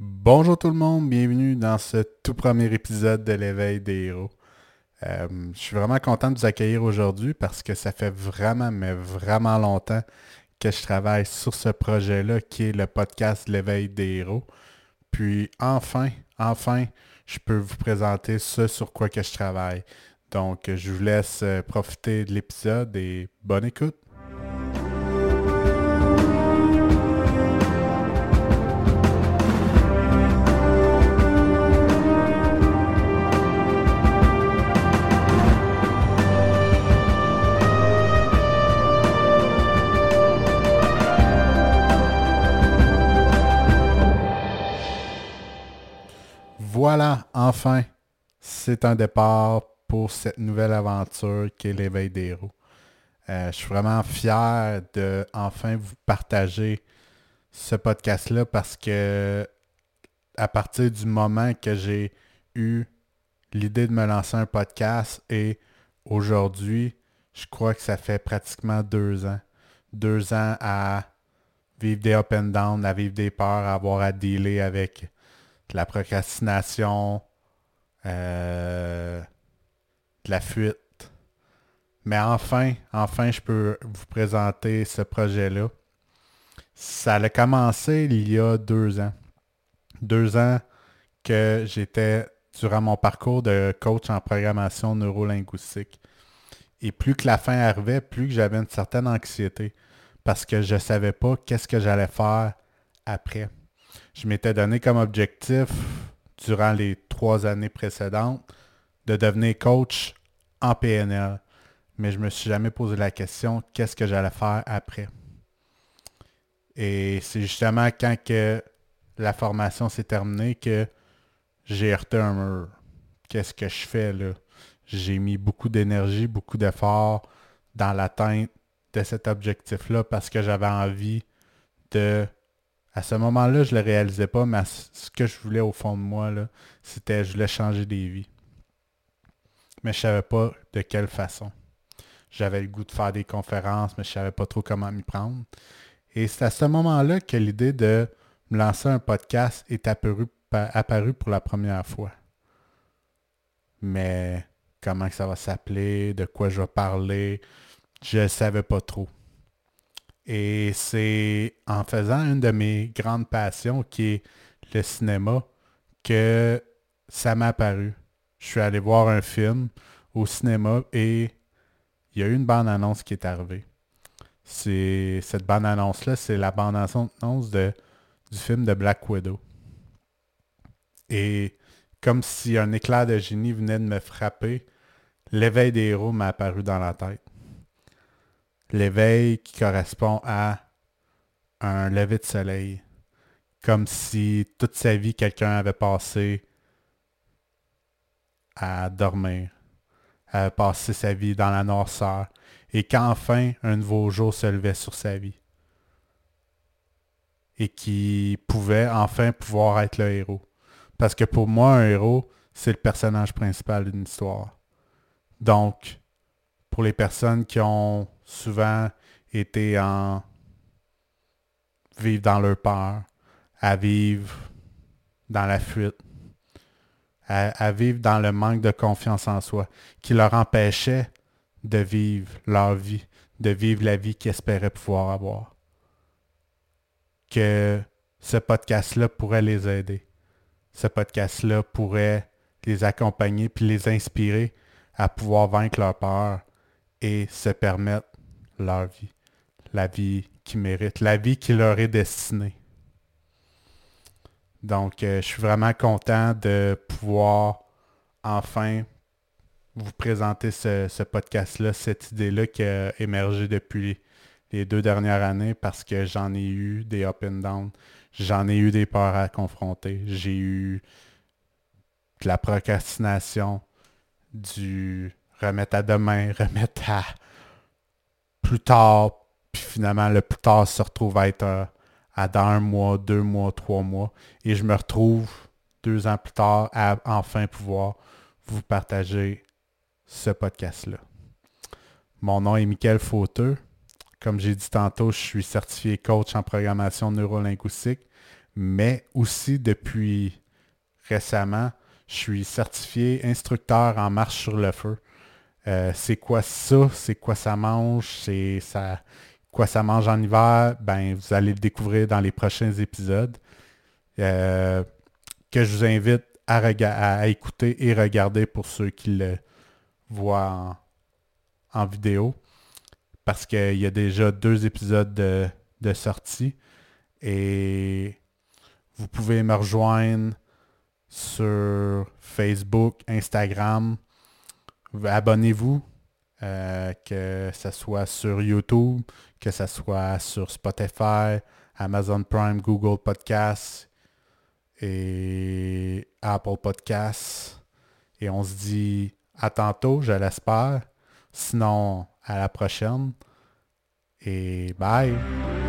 Bonjour tout le monde, bienvenue dans ce tout premier épisode de l'éveil des héros. Euh, je suis vraiment content de vous accueillir aujourd'hui parce que ça fait vraiment, mais vraiment longtemps que je travaille sur ce projet-là qui est le podcast L'éveil des héros. Puis enfin, enfin, je peux vous présenter ce sur quoi que je travaille. Donc, je vous laisse euh, profiter de l'épisode et bonne écoute. Voilà, enfin, c'est un départ pour cette nouvelle aventure qui est l'éveil des héros. Euh, je suis vraiment fier de enfin vous partager ce podcast-là parce que à partir du moment que j'ai eu l'idée de me lancer un podcast et aujourd'hui, je crois que ça fait pratiquement deux ans. Deux ans à vivre des up and down, à vivre des peurs, à avoir à dealer avec de la procrastination, euh, de la fuite. Mais enfin, enfin, je peux vous présenter ce projet-là. Ça a commencé il y a deux ans. Deux ans que j'étais durant mon parcours de coach en programmation neurolinguistique. Et plus que la fin arrivait, plus que j'avais une certaine anxiété parce que je ne savais pas qu'est-ce que j'allais faire après je m'étais donné comme objectif durant les trois années précédentes de devenir coach en PNL. Mais je ne me suis jamais posé la question qu'est-ce que j'allais faire après? Et c'est justement quand la formation s'est terminée que j'ai heurté. Qu'est-ce que je fais là? J'ai mis beaucoup d'énergie, beaucoup d'efforts dans l'atteinte de cet objectif-là parce que j'avais envie de à ce moment-là, je ne le réalisais pas, mais ce que je voulais au fond de moi, c'était je voulais changer des vies. Mais je ne savais pas de quelle façon. J'avais le goût de faire des conférences, mais je ne savais pas trop comment m'y prendre. Et c'est à ce moment-là que l'idée de me lancer un podcast est apparue, pour la première fois. Mais comment ça va s'appeler, de quoi je vais parler, je ne savais pas trop. Et c'est en faisant une de mes grandes passions, qui est le cinéma, que ça m'a apparu. Je suis allé voir un film au cinéma et il y a eu une bande-annonce qui est arrivée. C'est, cette bande-annonce-là, c'est la bande-annonce de, du film de Black Widow. Et comme si un éclair de génie venait de me frapper, l'éveil des héros m'a apparu dans la tête l'éveil qui correspond à un lever de soleil. Comme si toute sa vie, quelqu'un avait passé à dormir, à passer sa vie dans la noirceur, et qu'enfin un nouveau jour se levait sur sa vie. Et qui pouvait enfin pouvoir être le héros. Parce que pour moi, un héros, c'est le personnage principal d'une histoire. Donc, pour les personnes qui ont souvent été en vivre dans leur peur, à vivre dans la fuite, à, vivre dans le manque de confiance en soi, qui leur empêchait de vivre leur vie, de vivre la vie qu'ils espéraient pouvoir avoir. Que ce podcast-là pourrait les aider. Ce podcast-là pourrait les accompagner puis les inspirer à pouvoir vaincre leur peur et se permettre leur vie, la vie qu'ils méritent, la vie qui leur est destinée. Donc, euh, je suis vraiment content de pouvoir enfin vous présenter ce, podcast-là, cette idée-là qui a émergé depuis les deux dernières années parce que j'en ai eu des up and down, j'en ai eu des peurs à confronter, j'ai eu de la procrastination, du remettre à demain, remettre à plus tard, puis finalement, le plus tard se retrouve à être à, dans un mois, deux mois, trois mois. Et je me retrouve deux ans plus tard à enfin pouvoir vous partager ce podcast-là. Mon nom est Michael Fauteux. Comme j'ai dit tantôt, je suis certifié coach en programmation neurolinguistique, Mais aussi depuis récemment, je suis certifié instructeur en marche sur le feu. Euh, c'est quoi ça? C'est quoi ça mange? C'est ça quoi ça mange en hiver? Ben, vous allez le découvrir dans les prochains épisodes. Euh, que je vous invite à, écouter et regarder pour ceux qui le voient en, vidéo. Parce qu'il y a déjà deux épisodes de, de sortie. Et vous pouvez me rejoindre sur Facebook, Instagram. Abonnez-vous, euh, que ce soit sur YouTube, que ce soit sur Spotify, Amazon Prime, Google Podcasts et Apple Podcasts. Et on se dit à tantôt, je l'espère. Sinon, à la prochaine. Et bye!